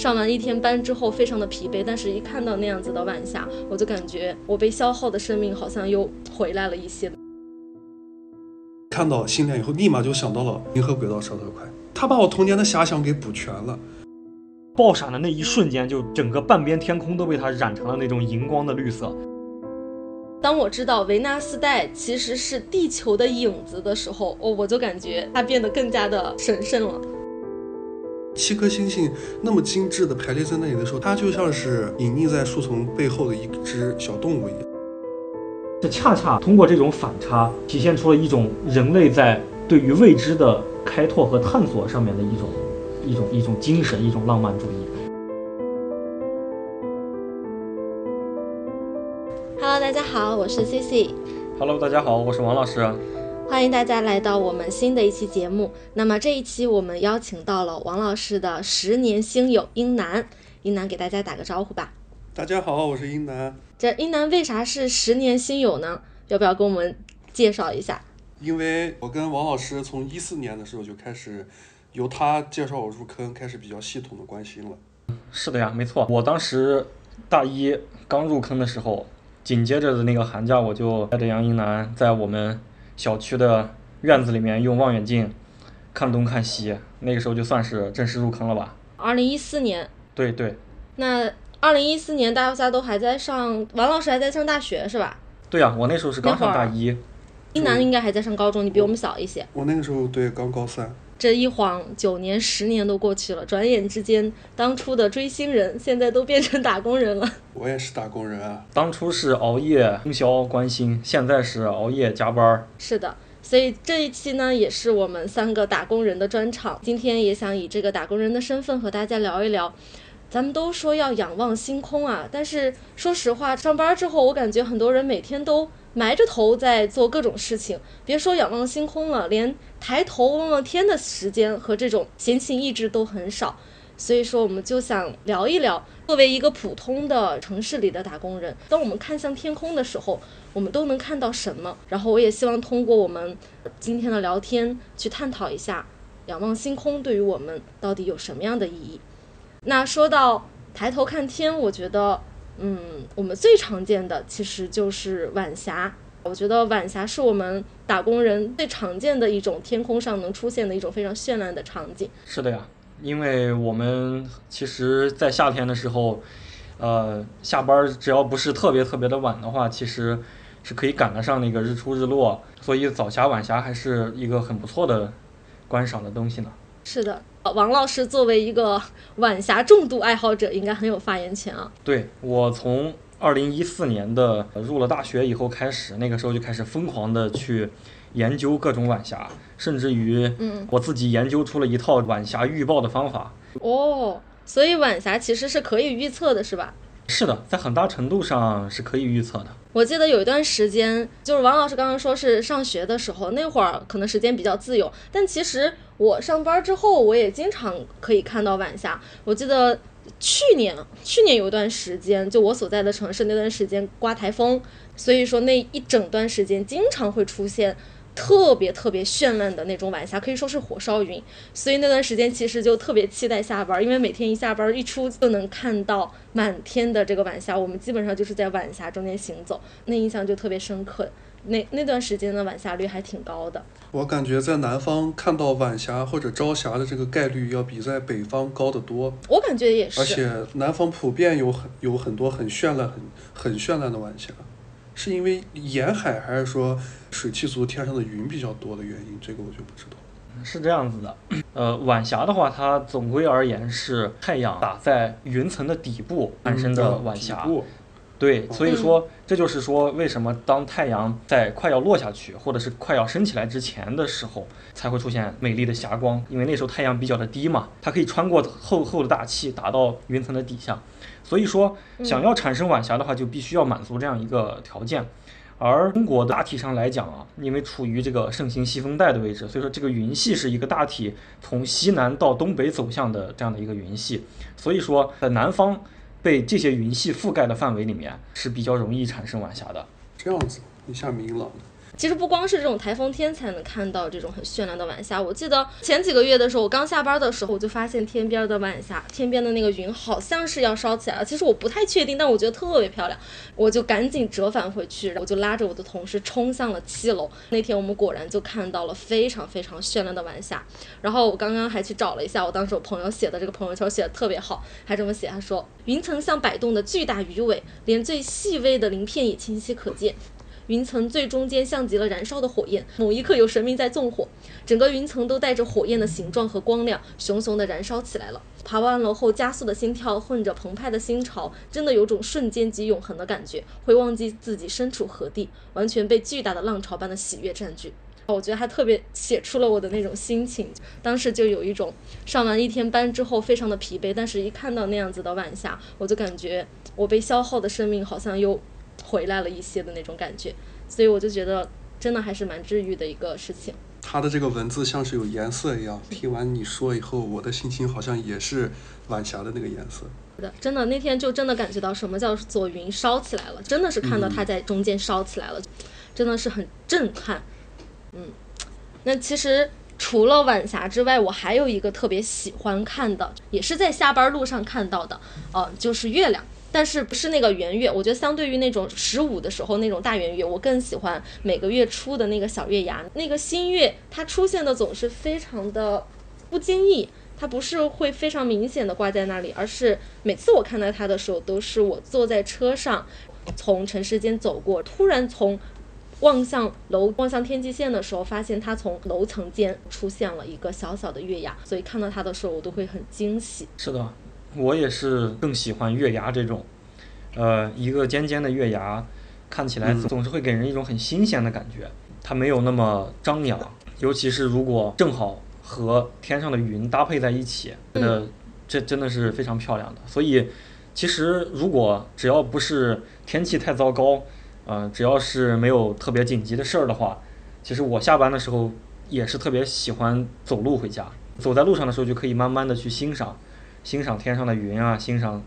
上完一天班之后非常的疲惫，但是一看到那样子的晚霞，我就感觉我被消耗的生命好像又回来了一些。看到星链以后，立马就想到了银河轨道烧特快，他把我童年的遐想给补全了。爆闪的那一瞬间，就整个半边天空都被它染成了那种荧光的绿色。当我知道维纳斯带其实是地球的影子的时候，哦，我就感觉它变得更加的神圣了。七颗星星那么精致的排列在那里的时候，它就像是隐匿在树丛背后的一只小动物一样。这恰恰通过这种反差，体现出了一种人类在对于未知的开拓和探索上面的一种一种一种精神，一种浪漫主义。Hello，大家好，我是 CC。Hello，大家好，我是王老师。欢迎大家来到我们新的一期节目。那么这一期我们邀请到了王老师的十年星友英男，英男给大家打个招呼吧。大家好，我是英男。这英男为啥是十年星友呢？要不要跟我们介绍一下？因为我跟王老师从一四年的时候就开始，由他介绍我入坑，开始比较系统的关心了。是的呀，没错。我当时大一刚入坑的时候，紧接着的那个寒假，我就带着杨英男在我们小区的院子里面用望远镜看东看西，那个时候就算是正式入坑了吧。二零一四年，对对那二零一四年大家都还在上，王老师还在上大学是吧？对呀、我那时候是刚上大一。一男应该还在上高中，你比我们小一些。我那个时候对刚高三，这一晃九年、十年都过去了，转眼之间，当初的追星人现在都变成打工人了。我也是打工人啊。当初是熬夜通宵关心，现在是熬夜加班儿。是的，所以这一期呢，也是我们三个打工人的专场。今天也想以这个打工人的身份和大家聊一聊。咱们都说要仰望星空啊，但是说实话，上班之后，我感觉很多人每天都埋着头在做各种事情，别说仰望星空了，连抬头望望天的时间和这种闲情逸致都很少。所以说，我们就想聊一聊，作为一个普通的城市里的打工人，当我们看向天空的时候，我们都能看到什么？然后，我也希望通过我们今天的聊天，去探讨一下仰望星空对于我们到底有什么样的意义。那说到抬头看天，我觉得，嗯，我们最常见的其实就是晚霞。我觉得晚霞是我们打工人最常见的一种天空上能出现的一种非常绚烂的场景。是的呀，因为我们其实，在夏天的时候，呃，下班儿只要不是特别特别的晚的话，其实是可以赶得上那个日出日落，所以早霞晚霞还是一个很不错的观赏的东西呢。是的，王老师作为一个晚霞重度爱好者，应该很有发言权啊。对我从二零一四年的呃入了大学以后开始，那个时候就开始疯狂的去研究各种晚霞，甚至于嗯我自己研究出了一套晚霞预报的方法。哦，所以晚霞其实是可以预测的，是吧？是的，在很大程度上是可以预测的。我记得有一段时间，就是王老师刚刚说是上学的时候，那会儿可能时间比较自由，但其实我上班之后，我也经常可以看到晚霞。我记得去年，去年有一段时间，就我所在的城市那段时间刮台风，所以说那一整段时间经常会出现。特别特别绚烂的那种晚霞，可以说是火烧云，所以那段时间其实就特别期待下班，因为每天一下班一出就能看到满天的这个晚霞，我们基本上就是在晚霞中间行走，那印象就特别深刻。那那段时间的晚霞率还挺高的，我感觉在南方看到晚霞或者朝霞的这个概率要比在北方高得多，我感觉也是。而且南方普遍有很有很多很绚烂、很很绚烂的晚霞，是因为沿海还是说水气足、天上的云比较多的原因？这个我就不知道。是这样子的，呃，晚霞的话，它总归而言是太阳打在云层的底部产生的嗯晚霞。对，所以说这就是说，为什么当太阳在快要落下去，或者是快要升起来之前的时候，才会出现美丽的霞光？因为那时候太阳比较的低嘛，它可以穿过厚厚的大气打到云层的底下。所以说，想要产生晚霞的话，就必须要满足这样一个条件。而中国大体上来讲啊，因为处于这个盛行西风带的位置，所以说这个云系是一个大体从西南到东北走向的这样的一个云系。所以说，在南方被这些云系覆盖的范围里面是比较容易产生晚霞的。这样子一下明朗了。其实不光是这种台风天才能看到这种很绚烂的晚霞。我记得前几个月的时候，我刚下班的时候，我就发现天边的晚霞，天边的那个云好像是要烧起来了。其实我不太确定，但我觉得特别漂亮，我就赶紧折返回去，我就拉着我的同事冲向了七楼。那天我们果然就看到了非常非常绚烂的晚霞。然后我刚刚还去找了一下，我当时我朋友写的这个朋友圈写的特别好，还这么写，他说云层像摆动的巨大鱼尾，连最细微的鳞片也清晰可见。云层最中间像极了燃烧的火焰，某一刻有神明在纵火，整个云层都带着火焰的形状和光亮，熊熊的燃烧起来了。爬完楼后加速的心跳，混着澎湃的心潮，真的有种瞬间即永恒的感觉，会忘记自己身处何地，完全被巨大的浪潮般的喜悦占据。我觉得他特别写出了我的那种心情，当时就有一种上完一天班之后非常的疲惫，但是一看到那样子的晚霞，我就感觉我被消耗的生命好像又。回来了一些的那种感觉，所以我就觉得真的还是蛮治愈的一个事情。他的这个文字像是有颜色一样，听完你说以后，我的心情好像也是晚霞的那个颜色。是的，真的那天就真的感觉到什么叫做云烧起来了，真的是看到它在中间烧起来了，真的是很震撼。嗯，那其实除了晚霞之外，我还有一个特别喜欢看的，也是在下班路上看到的，呃，就是月亮。但是不是那个圆月？我觉得相对于那种十五的时候那种大圆月，我更喜欢每个月初的那个小月牙。那个新月它出现的总是非常的不经意，它不是会非常明显的挂在那里，而是每次我看到它的时候，都是我坐在车上从城市间走过，突然从望向楼望向天际线的时候，发现它从楼层间出现了一个小小的月牙，所以看到它的时候，我都会很惊喜。是的。我也是更喜欢月牙这种，呃，一个尖尖的月牙，看起来总是会给人一种很新鲜的感觉。它没有那么张扬，尤其是如果正好和天上的云搭配在一起，觉得这真的是非常漂亮的。所以，其实如果只要不是天气太糟糕，呃，只要是没有特别紧急的事儿的话，其实我下班的时候也是特别喜欢走路回家。走在路上的时候，就可以慢慢的去欣赏。欣赏天上的云啊，欣赏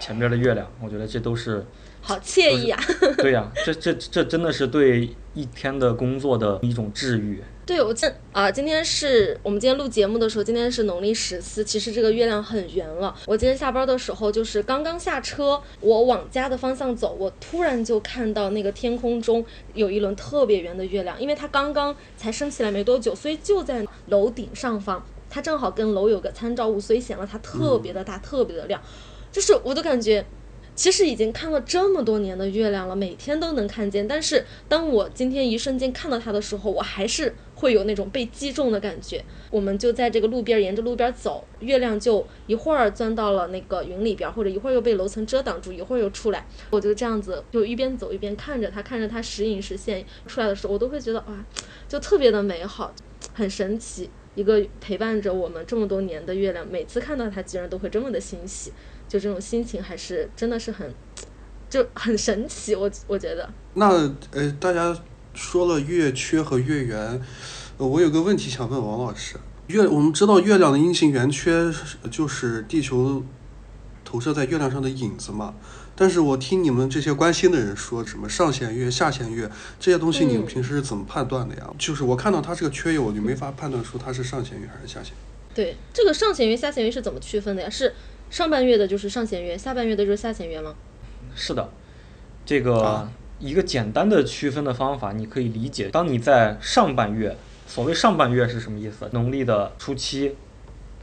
前边的月亮，我觉得这都是好惬意啊！对呀，这这这真的是对一天的工作的一种治愈。对，我今啊，今天是我们今天录节目的时候，今天是农历十四，其实这个月亮很圆了。我今天下班的时候，就是刚刚下车，我往家的方向走，我突然就看到那个天空中有一轮特别圆的月亮，因为它刚刚才升起来没多久，所以就在楼顶上方。它正好跟楼有个参照物，所以显得它特别的大，特别的亮。就是我都感觉，其实已经看了这么多年的月亮了，每天都能看见。但是当我今天一瞬间看到它的时候，我还是会有那种被击中的感觉。我们就在这个路边，沿着路边走，月亮就一会儿钻到了那个云里边，或者一会儿又被楼层遮挡住，一会儿又出来。我就这样子，就一边走一边看着它，看着它时隐时现出来的时候，我都会觉得哇，就特别的美好，很神奇。一个陪伴着我们这么多年的月亮，每次看到它，居然都会这么的欣喜，就这种心情还是真的是很，就很神奇。我我觉得。那呃，大家说了月缺和月圆，我有个问题想问王老师：月我们知道月亮的阴晴圆缺就是地球投射在月亮上的影子嘛？但是我听你们这些关心的人说什么上弦月、下弦月这些东西，你们平时是怎么判断的呀？就是我看到它这个缺月，我就没法判断出它是上弦月还是下弦。对，这个上弦月、下弦月是怎么区分的呀？是上半月的就是上弦月，下半月的就是下弦月吗？是的，这个一个简单的区分的方法，你可以理解：当你在上半月，所谓上半月是什么意思？农历的初七，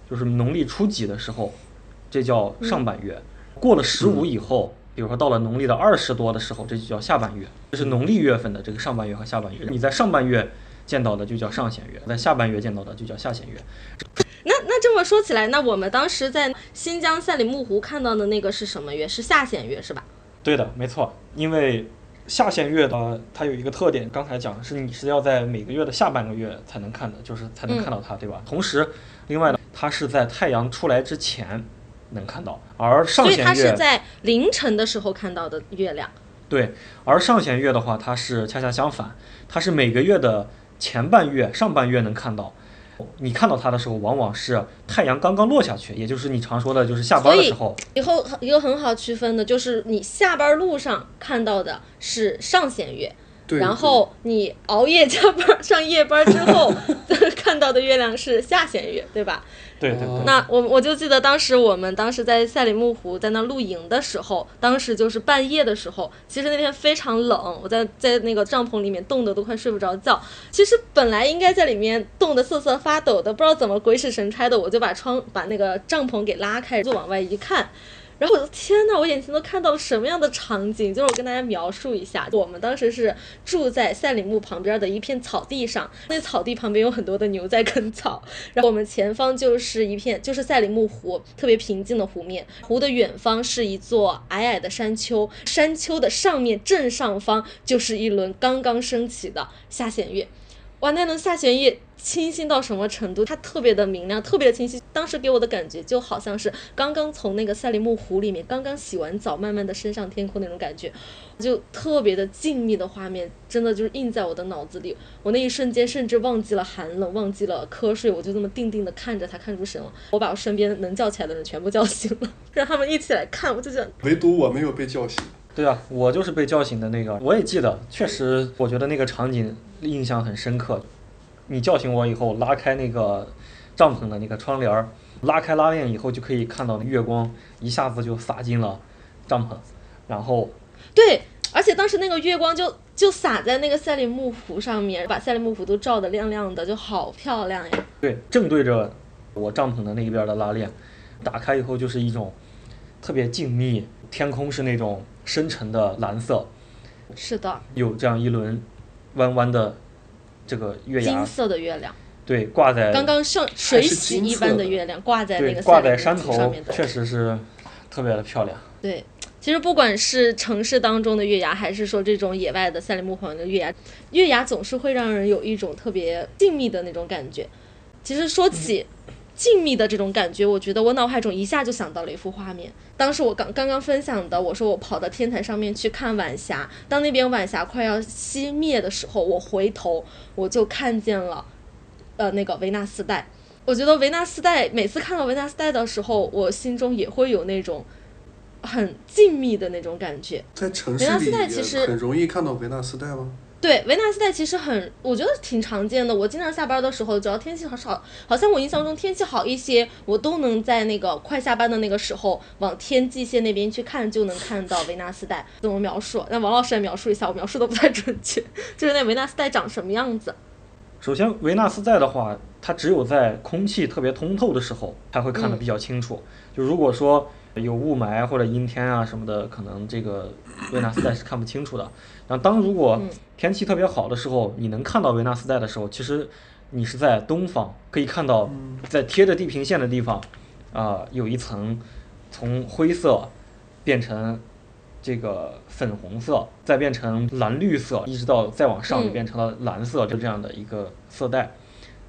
就是农历初几的时候，这叫上半月。过了十五以后。比如说到了农历的二十多的时候，这就叫下半月，这是农历月份的这个上半月和下半月。你在上半月见到的就叫上弦月，在下半月见到的就叫下弦月。那那这么说起来，那我们当时在新疆赛里木湖看到的那个是什么月？是下弦月是吧？对的，没错。因为下弦月的它有一个特点，刚才讲的是你是要在每个月的下半个月才能看的，就是才能看到它，对吧？同时，另外呢，它是在太阳出来之前。能看到，而上弦月，所以它是在凌晨的时候看到的月亮。对，而上弦月的话，它是恰恰相反，它是每个月的前半月、上半月能看到。你看到它的时候，往往是太阳刚刚落下去，也就是你常说的，就是下班的时候。以后一个很好区分的就是，你下班路上看到的是上弦月，对然后你熬夜 加班上夜班之后 看到的月亮是下弦月，对吧？对对对。哦那我我就记得当时我们当时在赛里木湖在那露营的时候，当时就是半夜的时候，其实那天非常冷，我在在那个帐篷里面冻得都快睡不着觉。其实本来应该在里面冻得瑟瑟发抖的，不知道怎么鬼使神差的，我就把窗把那个帐篷给拉开，就往外一看。然后我的天呐，我眼前都看到了什么样的场景？就是我跟大家描述一下，我们当时是住在赛里木旁边的一片草地上，那草地旁边有很多的牛在啃草，然后我们前方就是一片就是赛里木湖，特别平静的湖面，湖的远方是一座矮矮的山丘，山丘的上面正上方就是一轮刚刚升起的下弦月。哇，那轮下弦月清新到什么程度？它特别的明亮，特别的清晰。当时给我的感觉就好像是刚刚从那个赛里木湖里面刚刚洗完澡，慢慢的升上天空那种感觉，就特别的静谧的画面，真的就是印在我的脑子里。我那一瞬间甚至忘记了寒冷，忘记了瞌睡，我就这么定定的看着它，看出神了。我把我身边能叫起来的人全部叫醒了，让他们一起来看，我就想，唯独我没有被叫醒。对啊，我就是被叫醒的那个，我也记得，确实，我觉得那个场景印象很深刻。你叫醒我以后，拉开那个帐篷的那个窗帘儿，拉开拉链以后，就可以看到月光一下子就洒进了帐篷，然后对，而且当时那个月光就就洒在那个赛里木湖上面，把赛里木湖都照得亮亮的，就好漂亮呀。对正对着我帐篷的那一边的拉链，打开以后就是一种特别静谧，天空是那种深沉的蓝色，是的，有这样一轮弯弯的这个月牙金，色的月亮，对，挂在刚刚像水洗一般的的月亮挂在那对个挂在山赛里木湖上面，的。确实是特别的漂亮。对，其实不管是城市当中的月牙，还是说这种野外的赛里木黄的月牙，月牙总是会让人有一种特别静谧的那种感觉。其实说起静谧的这种感觉，我觉得我脑海中一下就想到了一幅画面。当时我刚刚刚分享的，我说我跑到天台上面去看晚霞，当那边晚霞快要熄灭的时候，我回头我就看见了，呃，那个维纳斯带。我觉得维纳斯带每次看到维纳斯带的时候，我心中也会有那种很静谧的那种感觉。在城市维纳斯里带其实很容易看到维纳斯带吗？对，维纳斯带其实很，我觉得挺常见的。我经常下班的时候，只要天气好好，好像我印象中天气好一些，我都能在那个快下班的那个时候往天际线那边去看，就能看到维纳斯带。怎么描述？那王老师来描述一下，我描述的不太准确，就是那维纳斯带长什么样子？首先，维纳斯带的话，它只有在空气特别通透的时候才会看得比较清楚。就如果说有雾霾或者阴天啊什么的，可能这个维纳斯带是看不清楚的。然后，当如果嗯。天气特别好的时候，你能看到维纳斯带的时候，其实你是在东方，可以看到在贴着地平线的地方，啊、有一层从灰色变成这个粉红色，再变成蓝绿色，一直到再往上就嗯变成了蓝色，就这样的一个色带，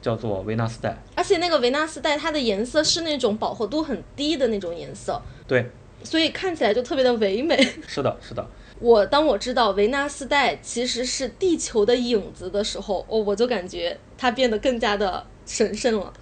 叫做维纳斯带。而且那个维纳斯带它的颜色是那种饱和度很低的那种颜色，对，所以看起来就特别的唯美。是的，是的，我当我知道维纳斯带其实是地球的影子的时候，哦，我就感觉它变得更加的神圣了。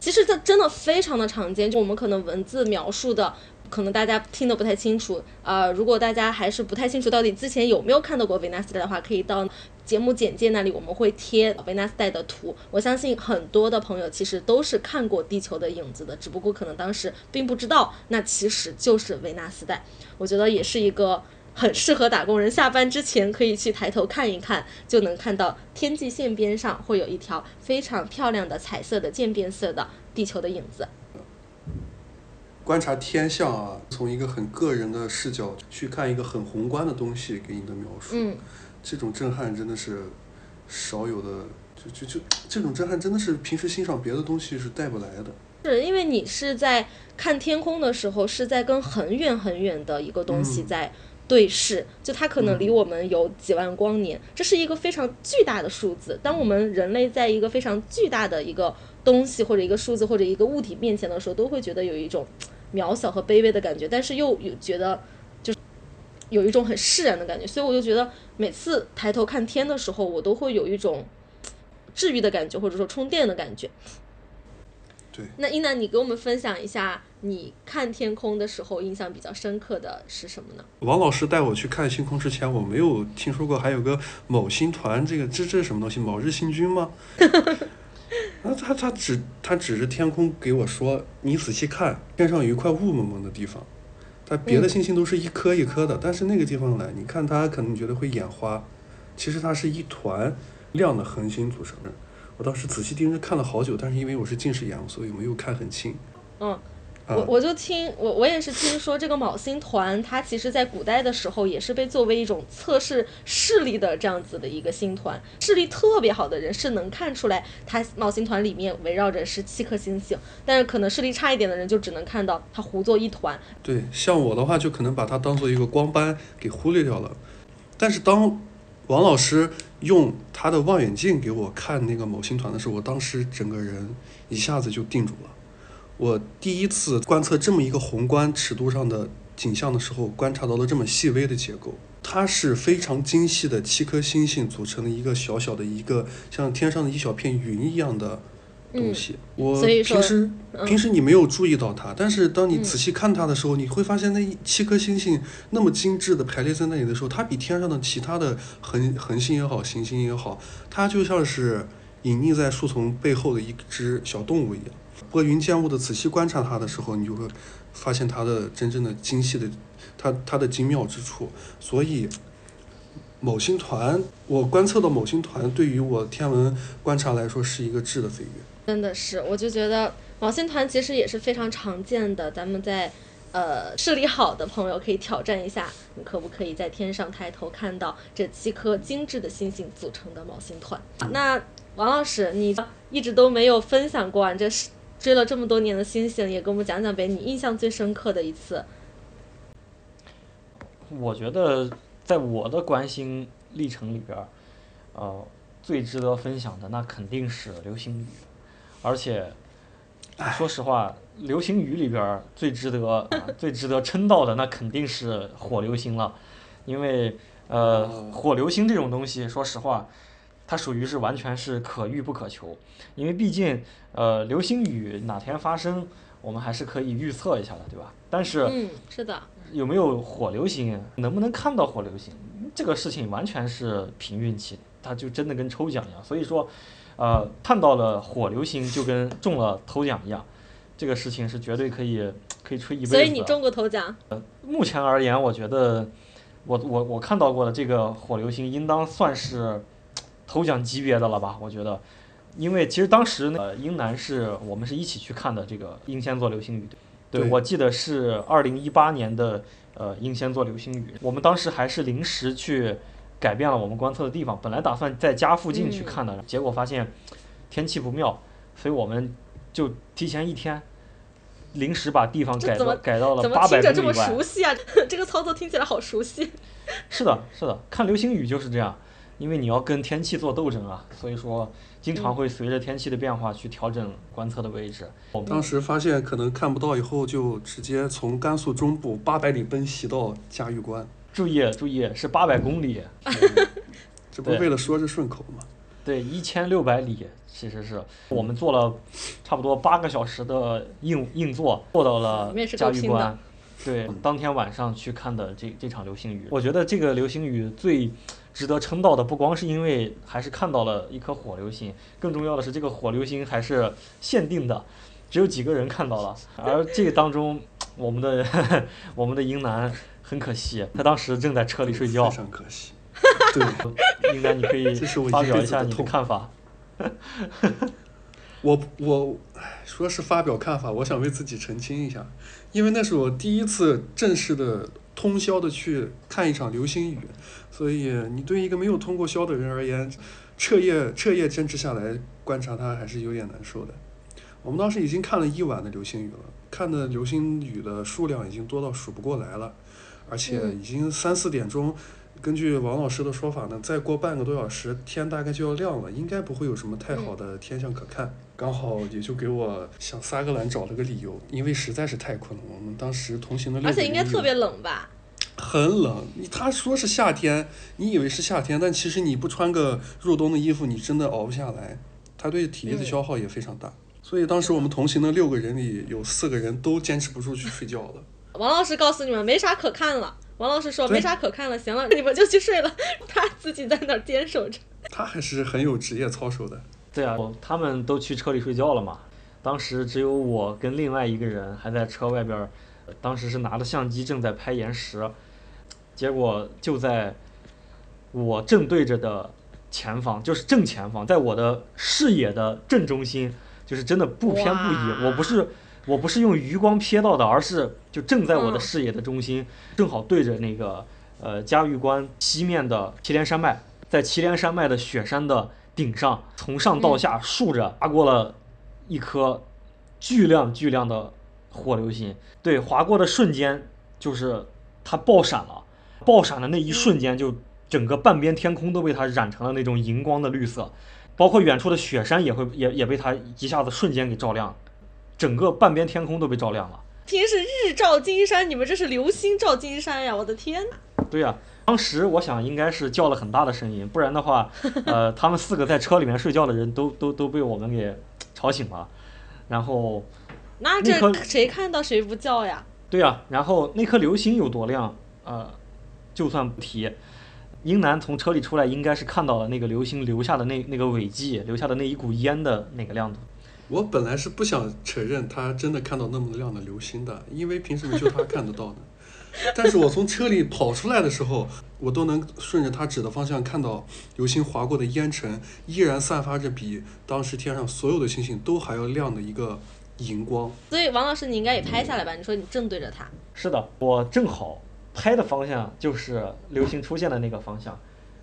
其实这真的非常的常见，就我们可能文字描述的，可能大家听得不太清楚。啊，如果大家还是不太清楚到底之前有没有看到过维纳斯带的话，可以到节目简介那里，我们会贴维纳斯带的图。我相信很多的朋友其实都是看过地球的影子的，只不过可能当时并不知道，那其实就是维纳斯带。我觉得也是一个很适合打工人下班之前可以去抬头看一看，就能看到天际线边上会有一条非常漂亮的彩色的渐变色的地球的影子。观察天象啊，从一个很个人的视角去看一个很宏观的东西给你的描述，嗯，这种震撼真的是少有的，就就就这种震撼真的是平时欣赏别的东西是带不来的。是因为你是在看天空的时候，是在跟很远很远的一个东西嗯在对视，就它可能离我们有几万光年，这是一个非常巨大的数字。当我们人类在一个非常巨大的一个东西或者一个数字或者一个物体面前的时候，都会觉得有一种渺小和卑微的感觉，但是又有觉得就是有一种很释然的感觉。所以我就觉得每次抬头看天的时候，我都会有一种治愈的感觉，或者说充电的感觉。对，那一楠，你给我们分享一下，你看天空的时候印象比较深刻的是什么呢？王老师带我去看星空之前，我没有听说过还有个某星团，这个这这是什么东西？某日星君吗？那，他他指他指着天空给我说：“你仔细看，天上有一块雾蒙蒙的地方。它别的星星都是一颗一颗的，但是那个地方呢，你看它可能觉得会眼花，其实它是一团亮的恒星组成的。我当时仔细盯着看了好久，但是因为我是近视眼，所以没有看很清。嗯，啊我我就听我我也是听说这个昴星团，它其实在古代的时候也是被作为一种测试视力的这样子的一个星团，视力特别好的人是能看出来它昴星团里面围绕着十七颗星星，但是可能视力差一点的人就只能看到它糊作一团。对，像我的话，就可能把它当做一个光斑给忽略掉了。但是当王老师用他的望远镜给我看那个某星团的时候，我当时整个人一下子就定住了。我第一次观测这么一个宏观尺度上的景象的时候，观察到了这么细微的结构。它是非常精细的七颗星星组成的一个小小的一个像天上的一小片云一样的东西。我平时嗯平时你没有注意到它，但是当你仔细看它的时候，你会发现那七颗星星那么精致的排列在那里的时候，它比天上的其他的恒恒星也好，行星也好，它就像是隐匿在树丛背后的一只小动物一样。拨云见雾的仔细观察它的时候，你就会发现它的真正的精细的，它它的精妙之处。所以，某星团，我观测到某星团对于我天文观察来说是一个质的飞跃。真的是，我就觉得毛星团其实也是非常常见的，咱们在呃视力好的朋友可以挑战一下，你可不可以在天上抬头看到这七颗精致的星星组成的毛星团？那王老师，你一直都没有分享过啊，这是追了这么多年的星星，也给我们讲讲呗，你印象最深刻的一次。我觉得在我的观星历程里边儿，呃，最值得分享的那肯定是流星雨，而且说实话，流星雨里边最值得、啊 最值得称道的那肯定是火流星了，因为呃，哦火流星这种东西，说实话。它属于是完全是可遇不可求，因为毕竟，呃，流星雨哪天发生，我们还是可以预测一下的，对吧？但是，嗯，是的，有没有火流星，能不能看到火流星，这个事情完全是凭运气，它就真的跟抽奖一样。所以说，呃，看到了火流星就跟中了头奖一样，这个事情是绝对可以可以吹一辈子的。所以你中过头奖。呃目前而言，我觉得我我我看到过的这个火流星，应当算是头奖级别的了吧？我觉得，因为其实当时呢，呃英南是我们是一起去看的这个英仙座流星雨，对对我记得是二零一八年的呃英仙座流星雨，我们当时还是临时去改变了我们观测的地方，本来打算在家附近去看的，结果发现天气不妙，所以我们就提前一天。临时把地方改到改到了怎么八听着这么百公里外，熟悉啊？这个操作听起来好熟悉。是的，是的，看流星雨就是这样，因为你要跟天气做斗争啊，所以说经常会随着天气的变化去调整观测的位置。我们当时发现可能看不到以后，就直接从甘肃中部八百里奔袭到嘉峪关，注意注意，是八百公里，这不为了说着顺口吗？对，一千六百里，其实是我们坐了差不多八个小时的硬硬座，坐到了嘉峪关。对，当天晚上去看的这这场流星雨，我觉得这个流星雨最值得称道的，不光是因为还是看到了一颗火流星，更重要的是这个火流星还是限定的，只有几个人看到了。而这个当中，我们的 我们的英男很可惜，他当时正在车里睡觉非。常可惜。对，英男，你可以发表一下你的看法。我我唉说是发表看法，我想为自己澄清一下，因为那是我第一次正式的通宵的去看一场流星雨，所以你对一个没有通过宵的人而言，彻夜彻夜坚持下来观察它还是有点难受的。我们当时已经看了一晚的流星雨了，看的流星雨的数量已经多到数不过来了，而且嗯已经三四点钟。根据王老师的说法呢，再过半个多小时，天大概就要亮了，应该不会有什么太好的天象可看。刚好也就给我想撒个懒找了个理由，因为实在是太困了。我们当时同行的六而个人有且应该特别冷吧？很冷。你他说是夏天，你以为是夏天，但其实你不穿个入冬的衣服，你真的熬不下来。他对体力的嗯消耗也非常大。所以当时我们同行的六个人里有四个人都坚持不住去睡觉了。王老师告诉你们没啥可看了，王老师说没啥可看了，行了，你们就去睡了，他自己在那儿坚守着。他还是很有职业操守的。对啊，他们都去车里睡觉了嘛。当时只有我跟另外一个人还在车外边儿，呃当时是拿着相机正在拍岩石，结果就在我正对着的前方，就是正前方，在我的视野的正中心，就是真的不偏不倚。我不是我不是用余光瞥到的，而是就正在我的嗯视野的中心，正好对着那个呃嘉峪关西面的祁连山脉，在祁连山脉的雪山的顶上，从上到下竖着划过了一颗巨亮巨亮的火流星。对，划过的瞬间就是它爆闪了，爆闪的那一瞬间就整个半边天空都被它染成了那种荧光的绿色，包括远处的雪山也会也也被它一下子瞬间给照亮，整个半边天空都被照亮了。平时日照金山，你们这是流星照金山呀！我的天呐！对呀、当时我想应该是叫了很大的声音，不然的话，呃，他们四个在车里面睡觉的人都都都被我们给吵醒了。然后，那这谁看到谁不叫呀？对呀、然后那颗流星有多亮，呃，就算不提，英男从车里出来，应该是看到了那个流星留下的那那个尾迹，留下的那一股烟的那个亮度。我本来是不想承认他真的看到那么亮的流星的，因为凭什么就他看得到呢。但是我从车里跑出来的时候，我都能顺着他指的方向看到流星划过的烟尘，依然散发着比当时天上所有的星星都还要亮的一个荧光。所以王老师，你应该也拍下来吧？你说你正对着他，是的，我正好拍的方向就是流星出现的那个方向，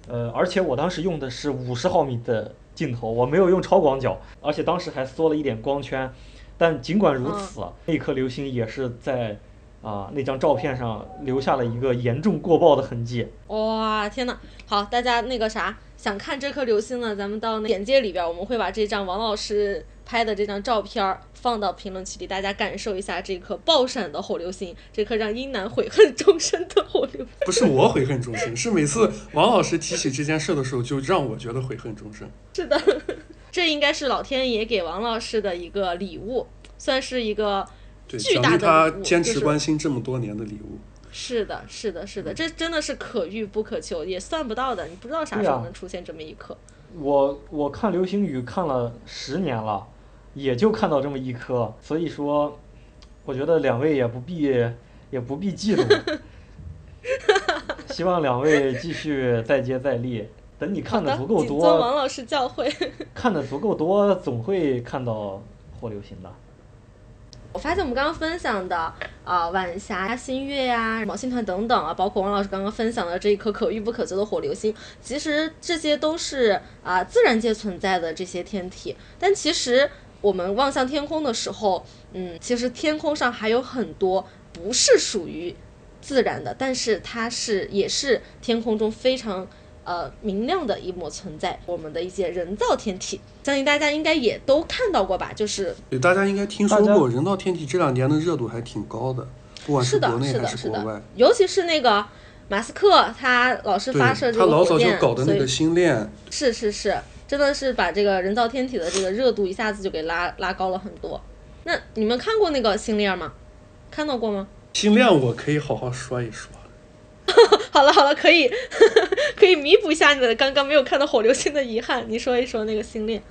呃，而且我当时用的是五十毫米的镜头，我没有用超广角，而且当时还缩了一点光圈。但尽管如此，那颗流星也是在啊、那张照片上留下了一个严重过曝的痕迹。哇，天呐！好，大家那个啥，想看这颗流星呢？咱们到那简介里边儿，我们会把这张王老师拍的这张照片儿放到评论区里，大家感受一下这颗爆闪的火流星，这颗让英男悔恨终身的火流星。不是我悔恨终身，是每次王老师提起这件事的时候，就让我觉得悔恨终身。是的，这应该是老天爷给王老师的一个礼物，算是一个对，巨大的他坚持关心这么多年的礼物。是的，是的，是的，这真的是可遇不可求，也算不到的，你不知道啥时候能出现这么一刻。我我看流星雨看了十年了，也就看到这么一颗，所以说，我觉得两位也不必也不必嫉妒，希望两位继续再接再厉。等你看的足，够谨遵王，老师教诲。看的足够多，总会看到火流星的。我发现我们刚刚分享的啊、晚霞呀、新月呀、毛星团等等啊，包括王老师刚刚分享的这一颗可遇不可求的火流星，其实这些都是啊、自然界存在的这些天体。但其实我们望向天空的时候，嗯，其实天空上还有很多不是属于自然的，但是它是也是天空中非常呃明亮的一抹存在，我们的一些人造天体，相信大家应该也都看到过吧？就是对，大家应该听说过，人造天体这两年的热度还挺高的，不管是的，是的，国内还是的国外。，尤其是那个马斯克，他老是，发射这他老早就个火箭，搞的那个星链，是是是，真的是把这个人造天体的这个热度一下子就给拉拉高了很多。那你们看过那个星链吗？看到过吗？星链我可以好好说一说。好了好了，可以 可以弥补一下你的刚刚没有看到火流星的遗憾。你说一说那个星链。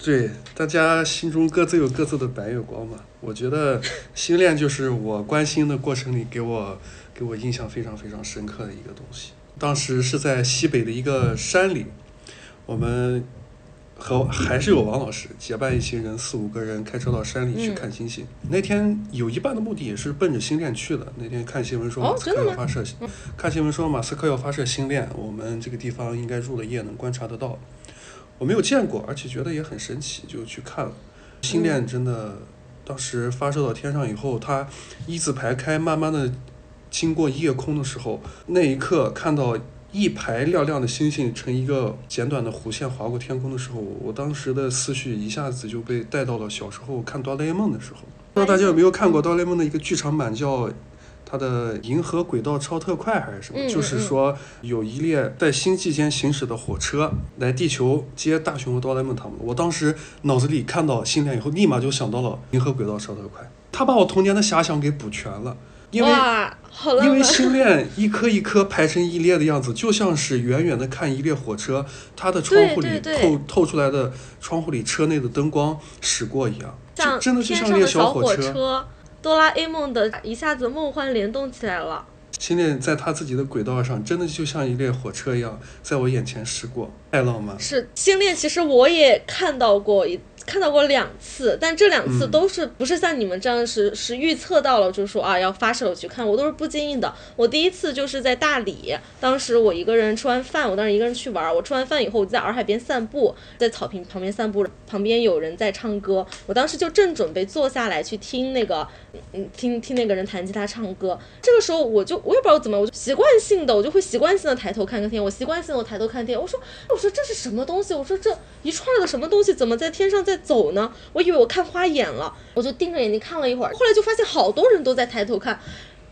对，大家心中各自有各自的白月光嘛。我觉得星链就是我关心的过程里给我给我印象非常非常深刻的一个东西。当时是在西北的一个山里，我们和还是有王老师结伴一行人四五个人开车到山里去嗯看星星。那天有一半的目的也是奔着星链去的。那天看新闻说哦马斯克要发射，看新闻说马斯克要发射星链，我们这个地方应该入了夜能观察得到。我没有见过，而且觉得也很神奇，就去看了。星链真的，当时发射到天上以后，它一字排开，慢慢的经过夜空的时候，那一刻看到一排亮亮的星星成一个简短的弧线划过天空的时候，我当时的思绪一下子就被带到了小时候看哆啦 A 梦的时候。不知道大家有没有看过哆啦 A 梦的一个剧场版叫《它的银河轨道超特快还是什么，嗯就是说有一列在星际间行驶的火车来地球接大雄和哆啦 A 梦他们。我当时脑子里看到星链以后，立马就想到了银河轨道超特快，他把我童年的遐想给补全了。因为哇，好因为。星链一颗一颗排成一列的样子，就像是远远的看一列火车，它的窗户里透透出来的窗户里车内的灯光驶过一样，就真的就像一列小火车，哆啦 A 梦的一下子梦幻联动起来了。星链在它自己的轨道上，真的就像一列火车一样，在我眼前驶过，太浪漫了。是星链，其实我也看到过一看到过两次，但这两次嗯都是不是像你们这样是是预测到了，就是说啊要发射我去看，我都是不经意的。我第一次就是在大理，当时我一个人吃完饭，我当时一个人去玩儿，我吃完饭以后我就在洱海边散步，在草坪旁边散步，旁边有人在唱歌，我当时就正准备坐下来去听那个嗯听听那个人弹吉他唱歌，这个时候我就我也不知道怎么，我就习惯性的我就会习惯性的抬头看看天，我习惯性的我抬头看天，我说我说这是什么东西？我说这一串儿的什么东西怎么在天上在走呢？我以为我看花眼了，我就盯着眼睛看了一会儿，后来就发现好多人都在抬头看，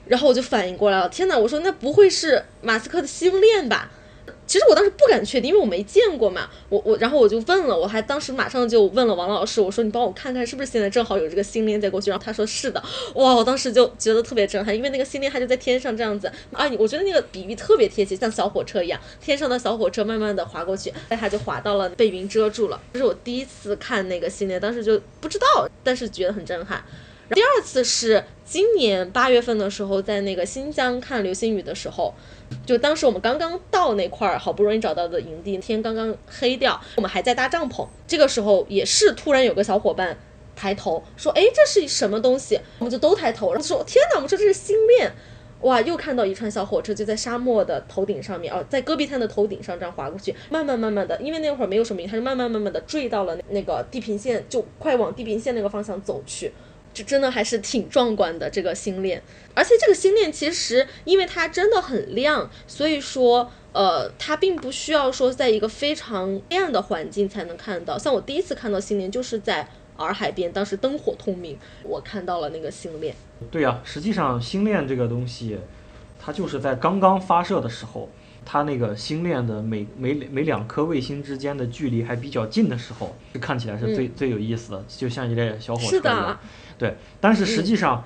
然后我就反应过来了，天哪！我说那不会是马斯克的星链吧？其实我当时不敢确定，因为我没见过嘛。我我然后我就问了，我还当时马上就问了王老师，我说你帮我看看是不是现在正好有这个星链在过去。然后他说是的，哇！我当时就觉得特别震撼，因为那个星链它就在天上这样子啊，我觉得那个比喻特别贴切，像小火车一样，天上的小火车慢慢的滑过去，哎，它就滑到了被云遮住了。这是我第一次看那个星链，当时就不知道，但是觉得很震撼。第二次是今年八月份的时候，在那个新疆看流星雨的时候，就当时我们刚刚到那块儿，好不容易找到的营地，天刚刚黑掉，我们还在搭帐篷。这个时候也是突然有个小伙伴抬头说：“哎，这是什么东西？”我们就都抬头，然后说：“天哪！”我们说这是星链。哇！又看到一串小火车就在沙漠的头顶上面，哦，在戈壁滩的头顶上这样划过去，慢慢慢慢的，因为那会儿没有什么云，它就慢慢慢慢的坠到了那个地平线，就快往地平线那个方向走去。这真的还是挺壮观的这个星链，而且这个星链其实因为它真的很亮，所以说呃，它并不需要说在一个非常暗的环境才能看到。像我第一次看到星链就是在洱海边，当时灯火通明，我看到了那个星链。对呀、实际上星链这个东西，它就是在刚刚发射的时候，它那个星链的每每每两颗卫星之间的距离还比较近的时候，是看起来是最、最有意思的，就像一列小火车是一样的。对，但是实际上，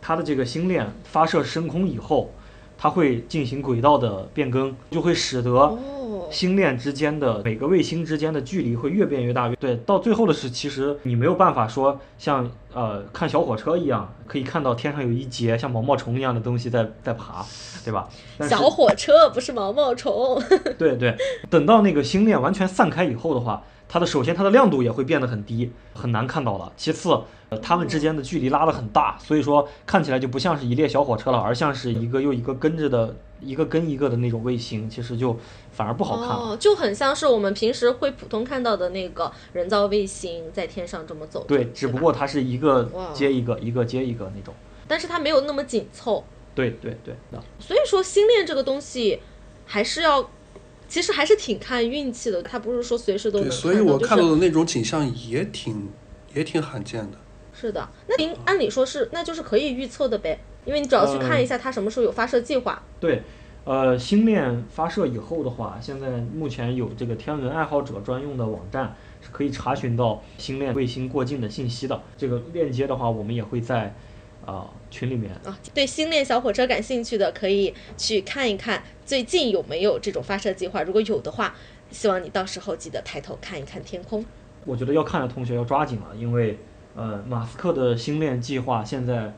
它的这个星链发射升空以后，它会进行轨道的变更，就会使得哦，星链之间的每个卫星之间的距离会越变越大，越对，到最后的是，其实你没有办法说像呃看小火车一样，可以看到天上有一节像毛毛虫一样的东西在在爬，对吧？小火车不是毛毛虫。对对，等到那个星链完全散开以后的话，它的首先它的亮度也会变得很低，很难看到了。其次，呃，它们之间的距离拉得很大，所以说看起来就不像是一列小火车了，而像是一个又一个跟着的一个跟一个的那种卫星，其实就反而不好看了。哦，就很像是我们平时会普通看到的那个人造卫星在天上这么走。对，只不过它是一个接一个，一个接一个那种。但是它没有那么紧凑，对对对的，所以说星链这个东西还是要，其实还是挺看运气的，它不是说随时都能，看到。所以我看到的那种景象也挺也挺罕见的。是的，那您按理说是，那就是可以预测的呗，因为你只要去看一下它什么时候有发射计划。对，呃，星链发射以后的话，现在目前有这个天文爱好者专用的网站，是可以查询到星链卫星过境的信息的。这个链接的话，我们也会在啊、群里面。啊，对星链小火车感兴趣的可以去看一看最近有没有这种发射计划，如果有的话，希望你到时候记得抬头看一看天空。我觉得要看的同学要抓紧了，因为呃，马斯克的星链计划现在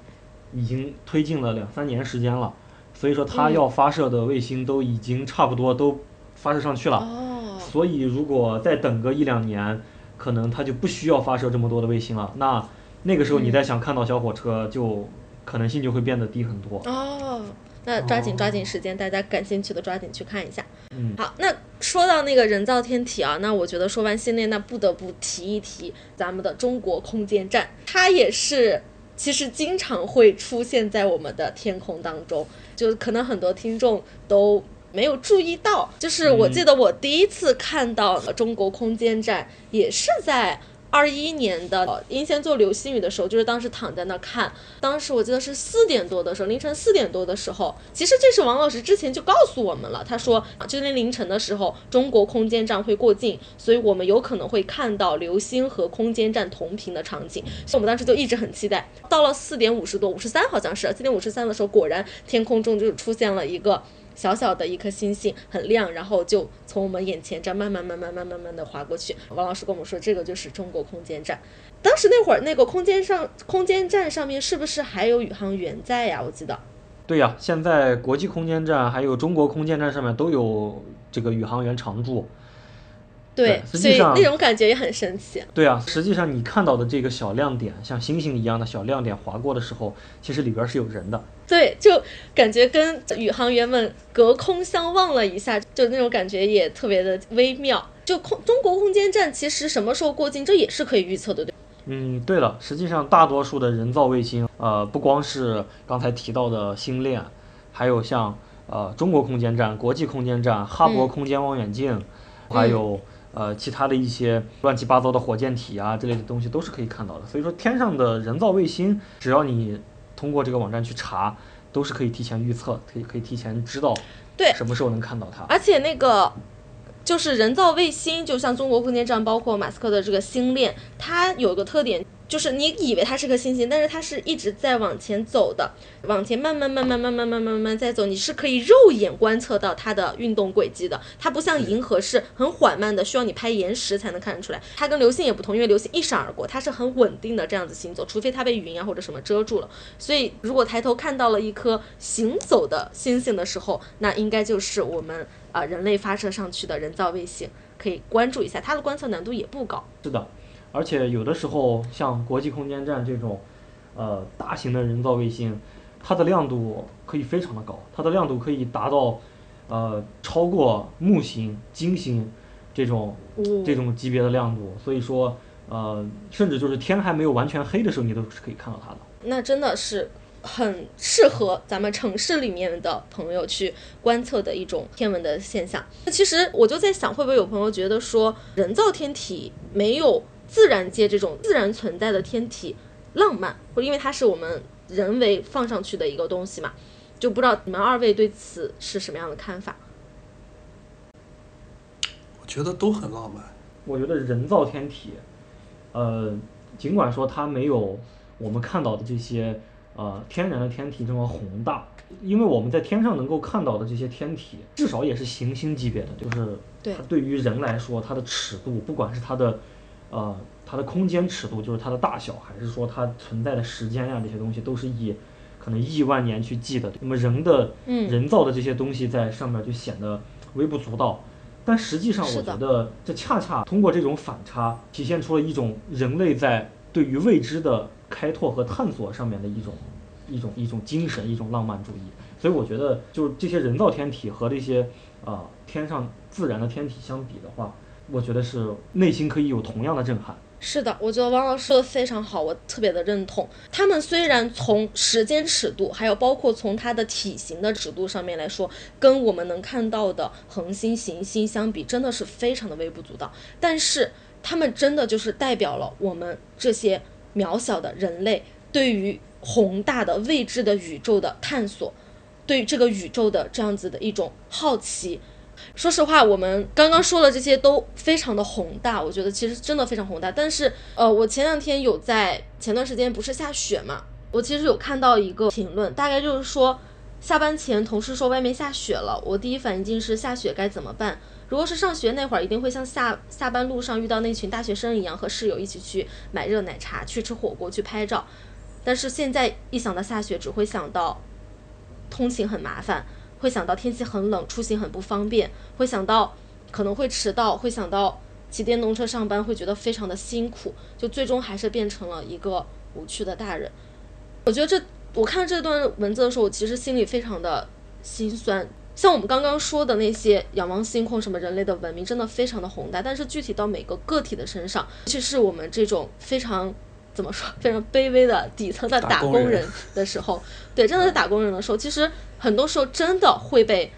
已经推进了两三年时间了，所以说他嗯要发射的卫星都已经差不多都发射上去了。哦，所以如果再等个一两年，可能他就不需要发射这么多的卫星了。那那个时候你再想看到小火车，就可能性就会变得低很多。哦，那抓紧抓紧时间，大家感兴趣的抓紧去看一下。嗯，好，那说到那个人造天体啊，那我觉得说完星链，那不得不提一提咱们的中国空间站，它也是其实经常会出现在我们的天空当中，就可能很多听众都。没有注意到，就是我记得我第一次看到中国空间站也是在二一年的英仙座流星雨的时候，就是当时躺在那看，当时我记得是四点多的时候，凌晨四点多的时候，其实这是王老师之前就告诉我们了，他说今天凌晨的时候，中国空间站会过境，所以我们有可能会看到流星和空间站同频的场景，所以我们当时就一直很期待。到了四点五十多，五十三好像是四点五十三的时候，果然天空中就出现了一个。小小的一颗星星很亮，然后就从我们眼前这样慢慢慢慢慢慢慢的划过去。王老师跟我们说，这个就是中国空间站。当时那会儿那个空间上空间站上面是不是还有宇航员在呀？我记得。对呀，现在国际空间站还有中国空间站上面都有这个宇航员常驻。对，实际上那种感觉也很神奇。对啊，实际上你看到的这个小亮点，像星星一样的小亮点划过的时候，其实里边是有人的。对，就感觉跟宇航员们隔空相望了一下，就那种感觉也特别的微妙。就空中国空间站其实什么时候过境，这也是可以预测的，对。嗯，对了，实际上大多数的人造卫星，呃，不光是刚才提到的星链，还有像呃中国空间站、国际空间站、哈勃空间望远镜，还有。呃，其他的一些乱七八糟的火箭体啊之类的东西都是可以看到的。所以说，天上的人造卫星，只要你通过这个网站去查，都是可以提前预测，可以可以提前知道，对，什么时候能看到它。而且那个就是人造卫星，就像中国空间站，包括马斯克的这个星链，它有个特点。就是你以为它是颗星星，但是它是一直在往前走的，往前慢慢慢慢慢慢慢慢慢慢在走，你是可以肉眼观测到它的运动轨迹的。它不像银河是很缓慢的，需要你拍延时才能看得出来。它跟流星也不同，因为流星一闪而过，它是很稳定的这样子行走，除非它被云啊或者什么遮住了。所以如果抬头看到了一颗行走的星星的时候，那应该就是我们啊人类发射上去的人造卫星，可以关注一下。它的观测难度也不高。是的。而且有的时候，像国际空间站这种，呃，大型的人造卫星，它的亮度可以非常的高，它的亮度可以达到，呃，超过木星、金星这种这种级别的亮度。所以说，呃，甚至就是天还没有完全黑的时候，你都是可以看到它的。那真的是很适合咱们城市里面的朋友去观测的一种天文的现象。那其实我就在想，会不会有朋友觉得说，人造天体没有？自然界这种自然存在的天体浪漫，或者因为它是我们人为放上去的一个东西嘛，就不知道你们二位对此是什么样的看法？我觉得都很浪漫。我觉得人造天体，呃，尽管说它没有我们看到的这些呃天然的天体这么宏大，因为我们在天上能够看到的这些天体，至少也是行星级别的，就是它对于人来说，它的尺度，不管是它的。呃，它的空间尺度就是它的大小，还是说它存在的时间呀？这些东西都是以可能亿万年去计的。那么人的人造的这些东西在上面就显得微不足道。但实际上，我觉得这恰恰通过这种反差，体现出了一种人类在对于未知的开拓和探索上面的一种一种一种精神，一种浪漫主义。所以我觉得，就是这些人造天体和这些啊天上自然的天体相比的话。我觉得是内心可以有同样的震撼。是的，我觉得王老师说的非常好，我特别的认同。他们虽然从时间尺度，还有包括从它的体型的尺度上面来说，跟我们能看到的恒星、行星相比，真的是非常的微不足道。但是他们真的就是代表了我们这些渺小的人类对于宏大的未知的宇宙的探索，对于这个宇宙的这样子的一种好奇。说实话，我们刚刚说的这些都非常的宏大，我觉得其实真的非常宏大。但是，呃，我前两天有在前段时间不是下雪嘛，我其实有看到一个评论，大概就是说，下班前同事说外面下雪了，我第一反应就是下雪该怎么办？如果是上学那会儿，一定会像下下班路上遇到那群大学生一样，和室友一起去买热奶茶，去吃火锅，去拍照。但是现在一想到下雪，只会想到通勤很麻烦。会想到天气很冷，出行很不方便；会想到可能会迟到；会想到骑电动车上班会觉得非常的辛苦，就最终还是变成了一个无趣的大人。我觉得这我看这段文字的时候，我其实心里非常的心酸。像我们刚刚说的那些仰望星空，什么人类的文明，真的非常的宏大。但是具体到每个个体的身上，尤其是我们这种非常。怎么说？非常卑微的底层的打工人的时候，对，真的是打工人的时候，其实很多时候真的会被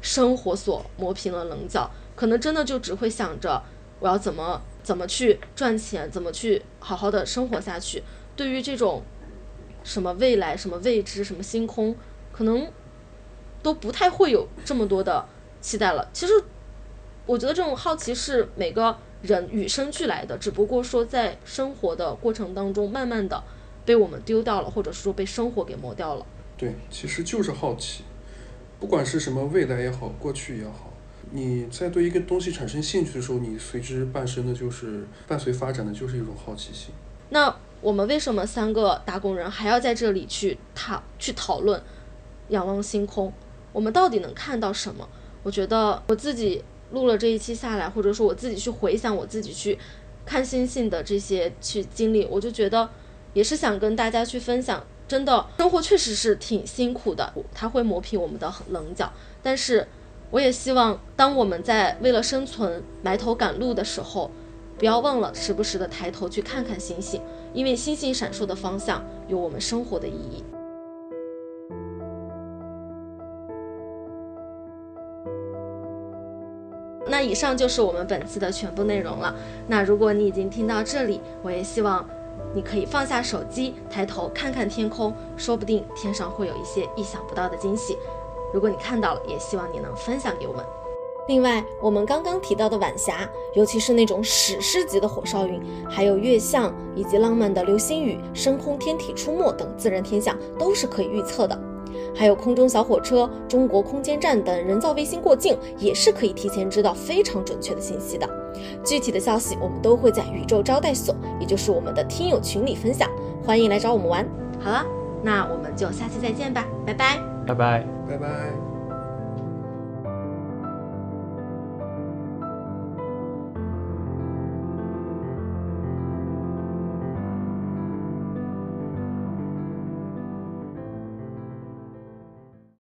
生活所磨平了棱角，可能真的就只会想着我要怎么怎么去赚钱，怎么去好好的生活下去。对于这种什么未来、什么未知、什么星空，可能都不太会有这么多的期待了。其实，我觉得这种好奇是每个人与生俱来的，只不过说在生活的过程当中，慢慢的被我们丢掉了，或者是说被生活给磨掉了。对，其实就是好奇，不管是什么未来也好，过去也好，你在对一个东西产生兴趣的时候，你随之伴生的就是伴随发展的就是一种好奇心。那我们为什么三个打工人还要在这里去讨去讨论仰望星空？我们到底能看到什么？我觉得我自己录了这一期下来，或者说我自己去回想我自己去看星星的这些去经历，我就觉得也是想跟大家去分享。真的，生活确实是挺辛苦的，它会磨平我们的棱角。但是，我也希望当我们在为了生存埋头赶路的时候，不要忘了时不时的抬头去看看星星。因为星星闪烁的方向有我们生活的意义。那以上就是我们本期的全部内容了。那如果你已经听到这里，我也希望你可以放下手机，抬头看看天空，说不定天上会有一些意想不到的惊喜。如果你看到了，也希望你能分享给我们。另外，我们刚刚提到的晚霞，尤其是那种史诗级的火烧云，还有月相以及浪漫的流星雨、深空天体出没等自然天象，都是可以预测的。还有空中小火车、中国空间站等人造卫星过境，也是可以提前知道非常准确的信息的。具体的消息，我们都会在宇宙招待所，也就是我们的听友群里分享，欢迎来找我们玩。好了，那我们就下期再见吧，拜拜，拜拜，拜拜。